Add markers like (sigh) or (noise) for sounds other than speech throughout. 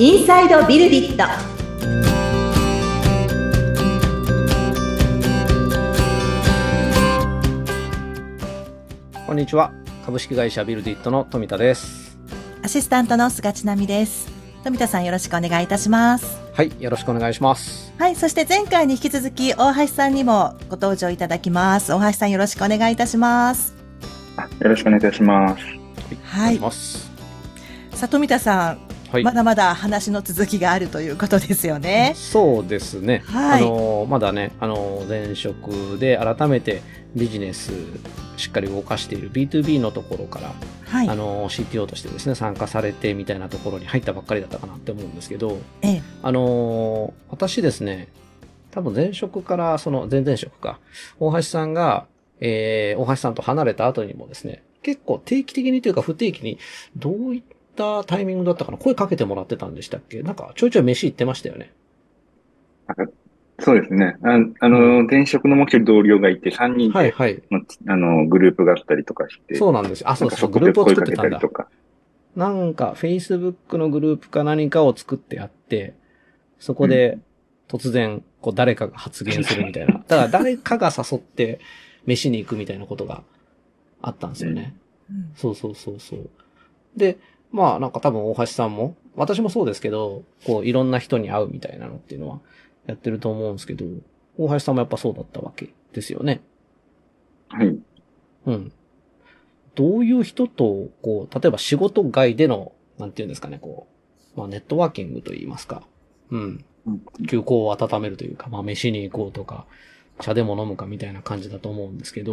インサイドビルディットこんにちは。株式会社ビルディットの富田です。アシスタントの菅千奈美です。富田さんよろしくお願いいたします。はい。よろしくお願いします。はい、そして前回に引き続き大橋さんにもご登場いただきます。大橋さんよろしくお願いいたします。あよろしくお願いいたします。はいお願いします。さあ富田さん、はい。まだまだ話の続きがあるということですよね。そうですね。はいあのーまだね、あのー前職で改めてビジネスしっかり動かしている B2B のところから、はいあ。のー CTO としてですね、参加されてみたいなところに入ったばっかりだったかなって思うんですけど、ええ、あのー私ですね、多分前職から、その前々職か、大橋さんが、えー、大橋さんと離れた後にもですね、結構定期的にというか不定期に、どういったタイミングだったかな？声かけてもらってたんでしたっけ？なんかちょいちょい飯行ってましたよね。そうですね。ああの、前職のもう一人同僚がいて、3人で、はいはい。まあの、グループがあったりとかして、そうなんですよ。あ、そうそう、グループを作ってたんだ。なんか、Facebook のグループか何かを作ってあって、そこで突然、こう誰かが発言するみたいな。(laughs) だから誰かが誘って飯に行くみたいなことがあったんですよね。うんそうそうそうそう。で、まあなんか多分大橋さんも、私もそうですけど、こういろんな人に会うみたいなのっていうのはやってると思うんですけど、大橋さんもやっぱそうだったわけですよね。はい。うん。どういう人と、こう、例えば仕事外での、なんていうんですかね、こう、まあネットワーキングといいますか。うん。うん休校を温めるというか、まあ飯に行こうとか、茶でも飲むかみたいな感じだと思うんですけど、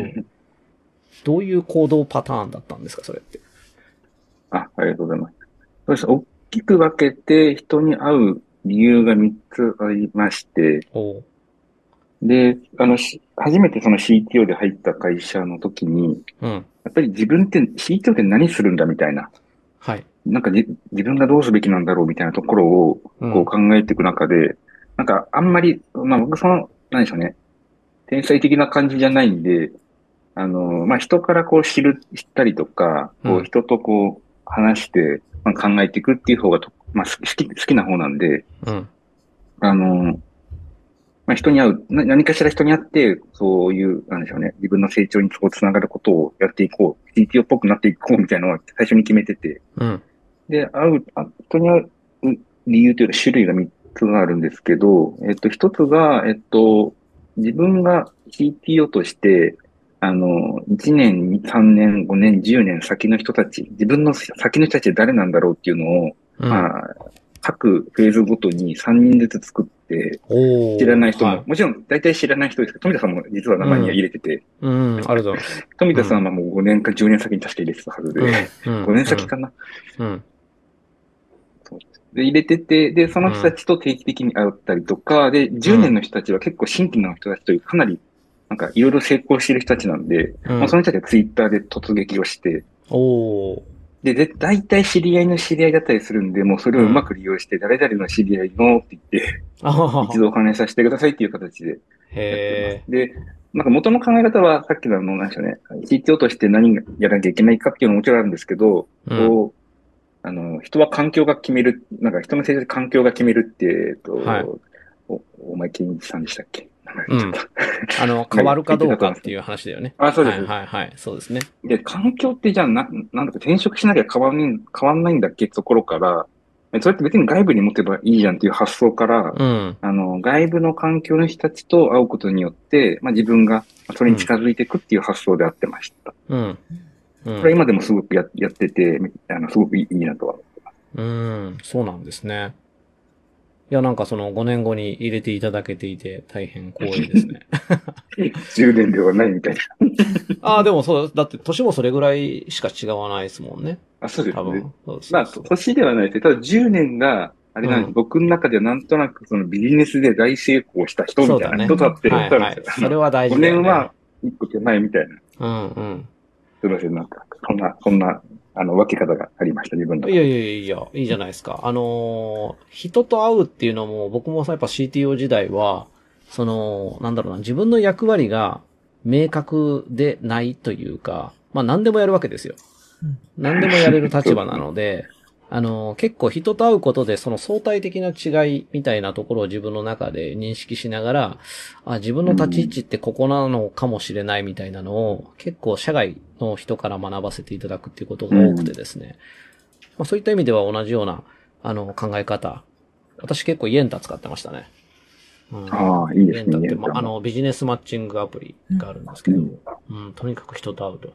(laughs) どういう行動パターンだったんですか、それって？あ、ありがとうございます。そうです。大きく分けて人に会う理由が3つありまして、で、あの、し初めてその CTO で入った会社の時に、うん。やっぱり自分って CTO って何するんだみたいな、はい。なんかじ自分がどうすべきなんだろうみたいなところをうんこう考えていく中で、なんかあんまり、まあ僕その、何でしょうね、天才的な感じじゃないんで、あの、まあ人からこう知る、知ったりとか、こうんう人とこう話して、まあ、考えていくっていう方がと、まあ好き、好きな方なんで、うん。あの、まあ人に会う、な何かしら人に会って、そういう、なんでしょうね、自分の成長にこうつながることをやっていこう、CTO っぽくなっていこうみたいなのを最初に決めてて、うん。で、会う、あ人に会う理由というか種類が3つあるんですけど、えっと、1つが、えっと、自分が CTO として、あの、1年、3年、5年、10年先の人たち、自分の先の人たち誰なんだろうっていうのを、うん。まあ、各フェーズごとに3人ずつ作って、知らない人も、はもちろん大体知らない人ですけど、富田さんも実は名前には入れてて、うん。ありがとう。富田さんはもう5年か10年先に確か入れてたはずで、うん。5年先かな。うん。で、入れてて、で、その人たちと定期的に会ったりとか、で、10年の人たちは結構新規の人たちというかなり、なんかいろいろ成功している人たちなんで、うん。まあ、その人たちはツイッターで突撃をして、おー。で、で、大体知り合いの知り合いだったりするんで、もうそれをうまく利用して、誰々の知り合いのって言って、一度お話しさせてくださいっていう形でやってへます。で、なんか元の考え方は、さっきのあの、なんでしょうね、CTO として何やらなきゃいけないかっていうのももちろんあるんですけど、ー。うん。こう、あの、人は環境が決める、なんか人の成長で環境が決めるって、えっと、はいお、お前健一さんでしたっけ？名前言っちゃった。(laughs) あの、変わるかどうかっていう話だよね。あ、そうです。はいはいはい。そうですね。で、環境ってじゃあな、なんだか転職しなきゃ変わんない、変わんないんだっけってところから、えそれって別に外部に持てばいいじゃんっていう発想から、うん。あの、外部の環境の人たちと会うことによって、まあ自分がそれに近づいていくっていう発想であってました。うん。うんこれ今でもすごくややってて、あの、すごくいいいいなとは。うん、そうなんですね。いや、なんかその5年後に入れていただけていて大変光栄ですね。10年ではないみたいな。(laughs) ああ、でもそう、だって年もそれぐらいしか違わないですもんね。あ、そうですね。多分。そうそまあ、年ではないですただ10年が、あれなんです、うん僕の中ではなんとなくそのビジネスで大成功した人みたいな人だって言ったんです。よ。それは大5事だよね。年は一個手前みたいな。うんうん。すいません、なんか、そんな、そんな、あの、分け方がありました、自分の。いやいやいやいや、いいじゃないですか。あのー人と会うっていうのも、僕もさ、やっぱ CTO 時代は、その、なんだろうな、自分の役割が明確でないというか、まあ何でもやるわけですよ。うん何でもやれる立場なので、あの、結構人と会うことでその相対的な違いみたいなところを自分の中で認識しながら、あ、自分の立ち位置ってここなのかもしれないみたいなのを結構社外の人から学ばせていただくっていうことが多くてですね。まあそういった意味では同じような、あの、考え方。私結構イエンタ使ってましたね。うんああ、いいですね。イエンタって、まあ、あの、ビジネスマッチングアプリがあるんですけど、うん、とにかく人と会うと。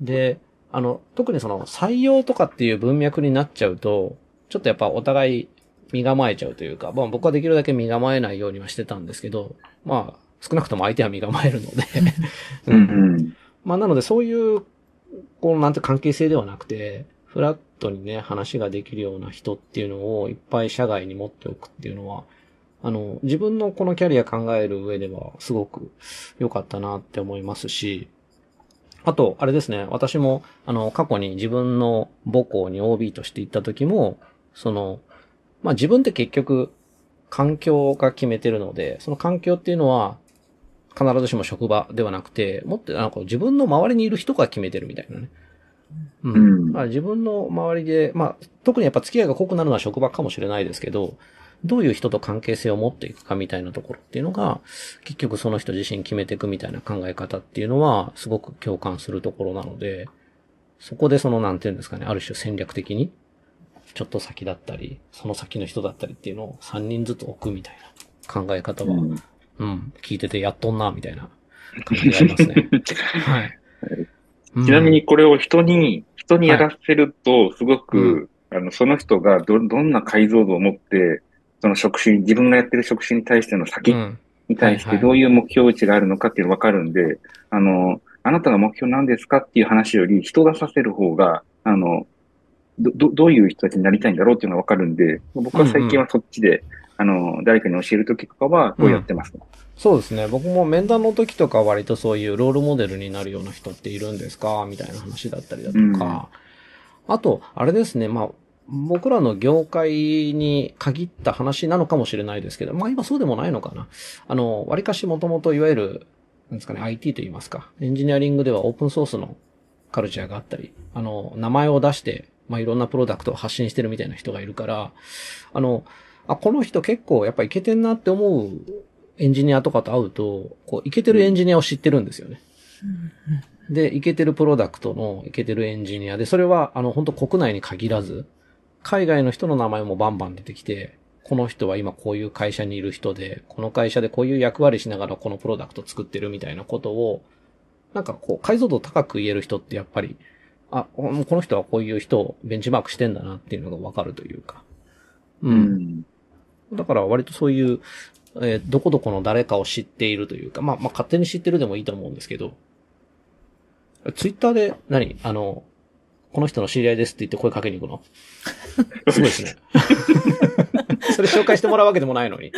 で、あの、特にその採用とかっていう文脈になっちゃうと、ちょっとやっぱお互い身構えちゃうというか、まあ僕はできるだけ身構えないようにはしてたんですけど、まあ少なくとも相手は身構えるので、うん。うん。まあなのでそういう、こうなんて関係性ではなくて、フラットにね、話ができるような人っていうのをいっぱい社外に持っておくっていうのは、あの、自分のこのキャリア考える上ではすごく良かったなって思いますし、あと、あれですね、私も、あの、過去に自分の母校に OB として行った時も、その、まあ自分って結局、環境が決めてるので、その環境っていうのは、必ずしも職場ではなくて、もっとなんか自分の周りにいる人が決めてるみたいなね。うん。うんまあ自分の周りで、まあ特にやっぱ付き合いが濃くなるのは職場かもしれないですけど、どういう人と関係性を持っていくかみたいなところっていうのが、結局その人自身決めていくみたいな考え方っていうのは、すごく共感するところなので、そこでその、なんていうんですかね、ある種戦略的に、ちょっと先だったり、その先の人だったりっていうのを3人ずつ置くみたいな考え方は、うんうん、聞いててやっとんな、みたいな感じがありますね。(laughs) はい。ちなみにこれを人に、人にやらせると、すごうく、あの、その人がど、どんな解像度を持って、その職種に、自分がやってる職種に対してのう先ん、に対してどういう目標値があるのかっていうのがわかるんで、あの、あなたが目標なんですかっていう話より、人出させる方が、あの、ど、どどういう人たちになりたいんだろうっていうのがわかるんで、僕は最近はそっちで、あの、誰かに教えるときとかは、こうやってますね。そうですね。僕も面談の時とか割とそういうロールモデルになるような人っているんですか？みたいな話だったりだとか。あと、あれですね。まあ、僕らの業界に限った話なのかもしれないですけど、まあ今そうでもないのかな。あの、割かしもともといわゆる、なんですかね、IT と言いますか。エンジニアリングではオープンソースのカルチャーがあったり、あの、名前を出して、まあいろんなプロダクトを発信してるみたいな人がいるから、あの、あ、この人結構やっぱいけてんなって思うエンジニアとかと会うと、こう、いけてるエンジニアを知ってるんですよね。で、いけてるプロダクトのいけてるエンジニアで、それは、あの、本当国内に限らず、海外の人の名前もバンバン出てきて、この人は今こういう会社にいる人で、この会社でこういう役割しながらこのプロダクト作ってるみたいなことを、なんかこう、解像度高く言える人ってやっぱり、あ、この人はこういう人をベンチマークしてんだなっていうのがわかるというか。う。うんん。だから割とそういう、えーどこどこの誰かを知っているというか、まあ、まあ、勝手に知ってるでもいいと思うんですけど、ツイッターで何、あの、この人の知り合いですって言って声かけに行くの？(laughs) すごいですね。(laughs) それ紹介してもらうわけでもないのに。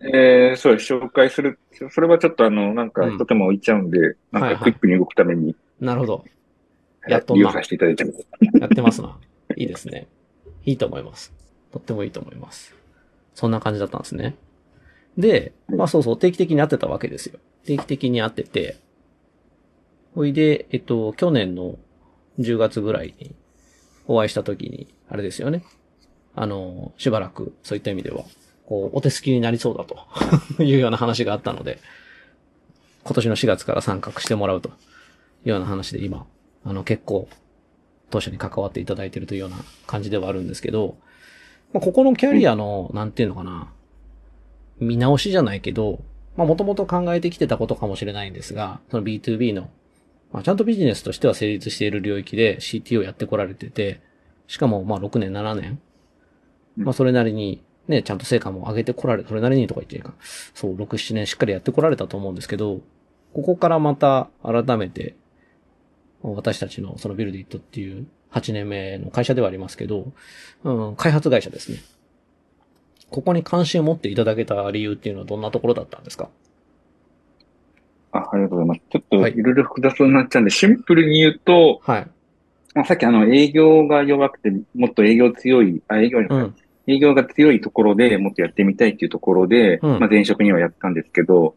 えー、そうです。紹介する。それはちょっとあの、なんかうん一手間置いちゃうんで、なんはいはいかクイックに動くために、なるほど。はいやっとな利用させていただいてます。やってますな。いいですね。いいと思います。とってもいいと思います。そんな感じだったんですね。で、まあそうそう、定期的に会ってたわけですよ。定期的に会ってて、ほいで、えっと、去年の10月ぐらいにお会いした時に、あれですよね。あの、しばらく、そういった意味では、こう、お手すきになりそうだと (laughs) いうような話があったので、今年の4月から参画してもらうというような話で今、あの、結構、当初に関わっていただいているというような感じではあるんですけど、まあ、ここのキャリアの、なんていうのかな、見直しじゃないけど、まあ、もともと考えてきてたことかもしれないんですが、その B2B の、まあ、ちゃんとビジネスとしては成立している領域で CTO やってこられてて、しかも、まあ、6年、7年。まあ、それなりに、ね、ちゃんと成果も上げてこられ、それなりにとか言っていいか。そう、6、7年しっかりやってこられたと思うんですけど、ここからまた改めて、私たちのそのビルディットっていう8年目の会社ではありますけど、うん、開発会社ですね。ここに関心を持っていただけた理由っていうのはどんなところだったんですか？あ、ありがとうございます。ちょっとはいいろいろ複雑になっちゃうんで、シンプルに言うと、はい。まあ、さっきあの営業が弱くて、もっと営業強い、あ、営業、うん。営業が強いところでもっとやってみたいっていうところで、うんまあ前職にはやったんですけど、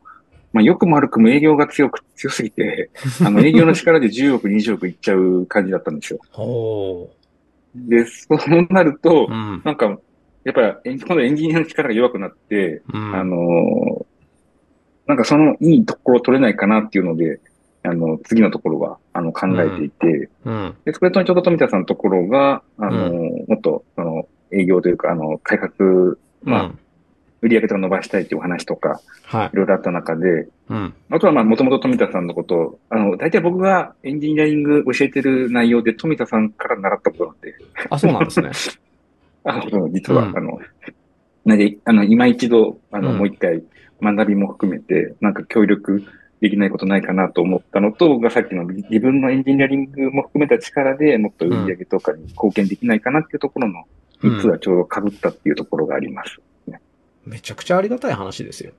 まあよくも悪くも営業が強く、強すぎて、(laughs) あの営業の力で10億、20億いっちゃう感じだったんですよ。ほで、そうなると、うん。なんか、やっぱり、今度エンジニアの力が弱くなって、うん。あのーなんかそのいいところ取れないかなっていうので、あの、次のところは、あの、考えていて、うん。で、それとちょうど富田さんのところが、あのーもっと、その、営業というか、あの、開発、まあ、うん売り上げとか伸ばしたいっていうお話とか、はいい。ろいろあった中で、うん。あとはまあ、もともと富田さんのことを、あの、大体僕がエンジニアリング教えてる内容で富田さんから習ったことなんで、あ、そうなんですね。(laughs) あ、そう実は、うんあの、なんで、あの、今一度、あの、うんもう一回、学びも含めて、なんか協力できないことないかなと思ったのと、がさっきの自分のエンジニアリングも含めた力でもっと売り上げとかに貢献できないかなっていうところのうん3つがちょうど被ったっていうところがあります。めちゃくちゃありがたい話ですよ。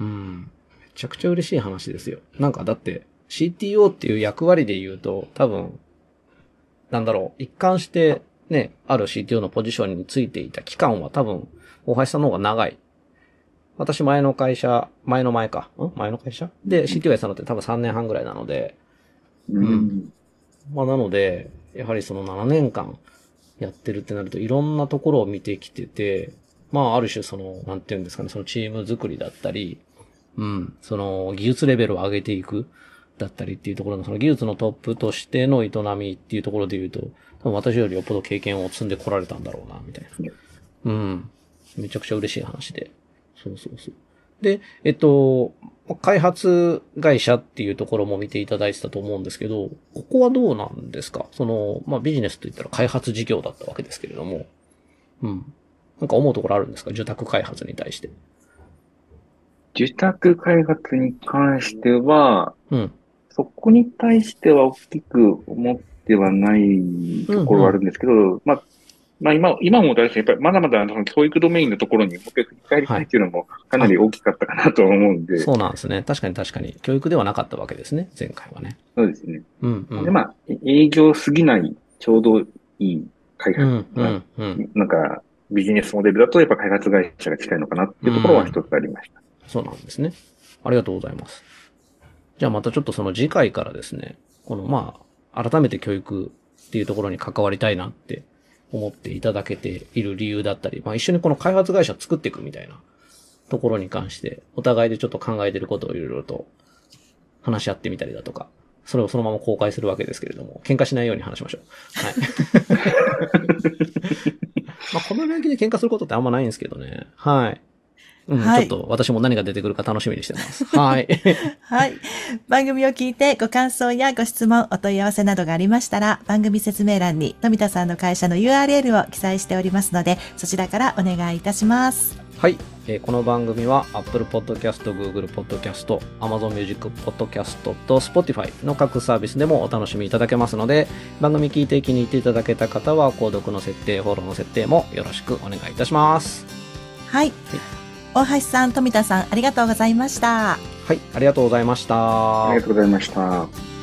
うん。めちゃくちゃ嬉しい話ですよ。なんかだって、CTO っていう役割で言うと、多分、なんだろう、一貫してね、ある CTO のポジションについていた期間は多分、大橋さんの方が長い。私前の会社、前の前か。ん？前の会社？で CTO やってたのって多分3年半ぐらいなので、うん。まあなので、やはりその7年間やってるってなるといろんなところを見てきてて、まあある種その、なんていうんですかね、そのチーム作りだったり、うん、その技術レベルを上げていくだったりっていうところのその技術のトップとしての営みっていうところで言うと、多分私よりよっぽど経験を積んでこられたんだろうな、みたいな。うん。めちゃくちゃ嬉しい話で。そうそうそう。で、えっと、開発会社っていうところも見ていただいてたと思うんですけど、ここはどうなんですか？その、まあ、ビジネスといったら開発事業だったわけですけれども、うん。なんか思うところあるんですか？受託開発に対して。受託開発に関しては、うん。そこに対しては大きく思ってはないところはあるんですけど、まあ、まあ今、今も大事やっぱりまだまだその教育ドメインのところにもう一回振り返りたいっていうのもかなり大きかったかなとは思うんで、(laughs) そうなんですね。確かに確かに。教育ではなかったわけですね。前回はね。そうですね。うん、うん。で、まあ、営業すぎないちょうどいい開発、うん、うん、うん。なんかビジネスモデルだとやっぱ開発会社が近いのかなっていうところは一つありました。そうなんですね。ありがとうございます。じゃあまたちょっとその次回からですね、このまあ、改めて教育っていうところに関わりたいなって思っていただけている理由だったり、まあ一緒にこの開発会社を作っていくみたいなところに関して、お互いでちょっと考えていることをいろいろと話し合ってみたりだとか、それをそのまま公開するわけですけれども、喧嘩しないように話しましょう。はい。(laughs) まあこの領域で喧嘩することってあんまないんですけどね。はい。うん、はいちょっと私も何が出てくるか楽しみにしてます。(laughs) はい。はい。番組を聞いてご感想やご質問、お問い合わせなどがありましたら、番組説明欄に富田さんの会社の URL を記載しておりますので、そちらからお願いいたします。はい、えーこの番組は Apple Podcast、Google Podcast、Amazon Music Podcast と Spotify の各サービスでもお楽しみいただけますので、番組聞いて気に入っていただけた方は、購読の設定、フォローの設定もよろしくお願いいたします。はい。大橋さん、富田さん、ありがとうございました。はい、ありがとうございました。ありがとうございました。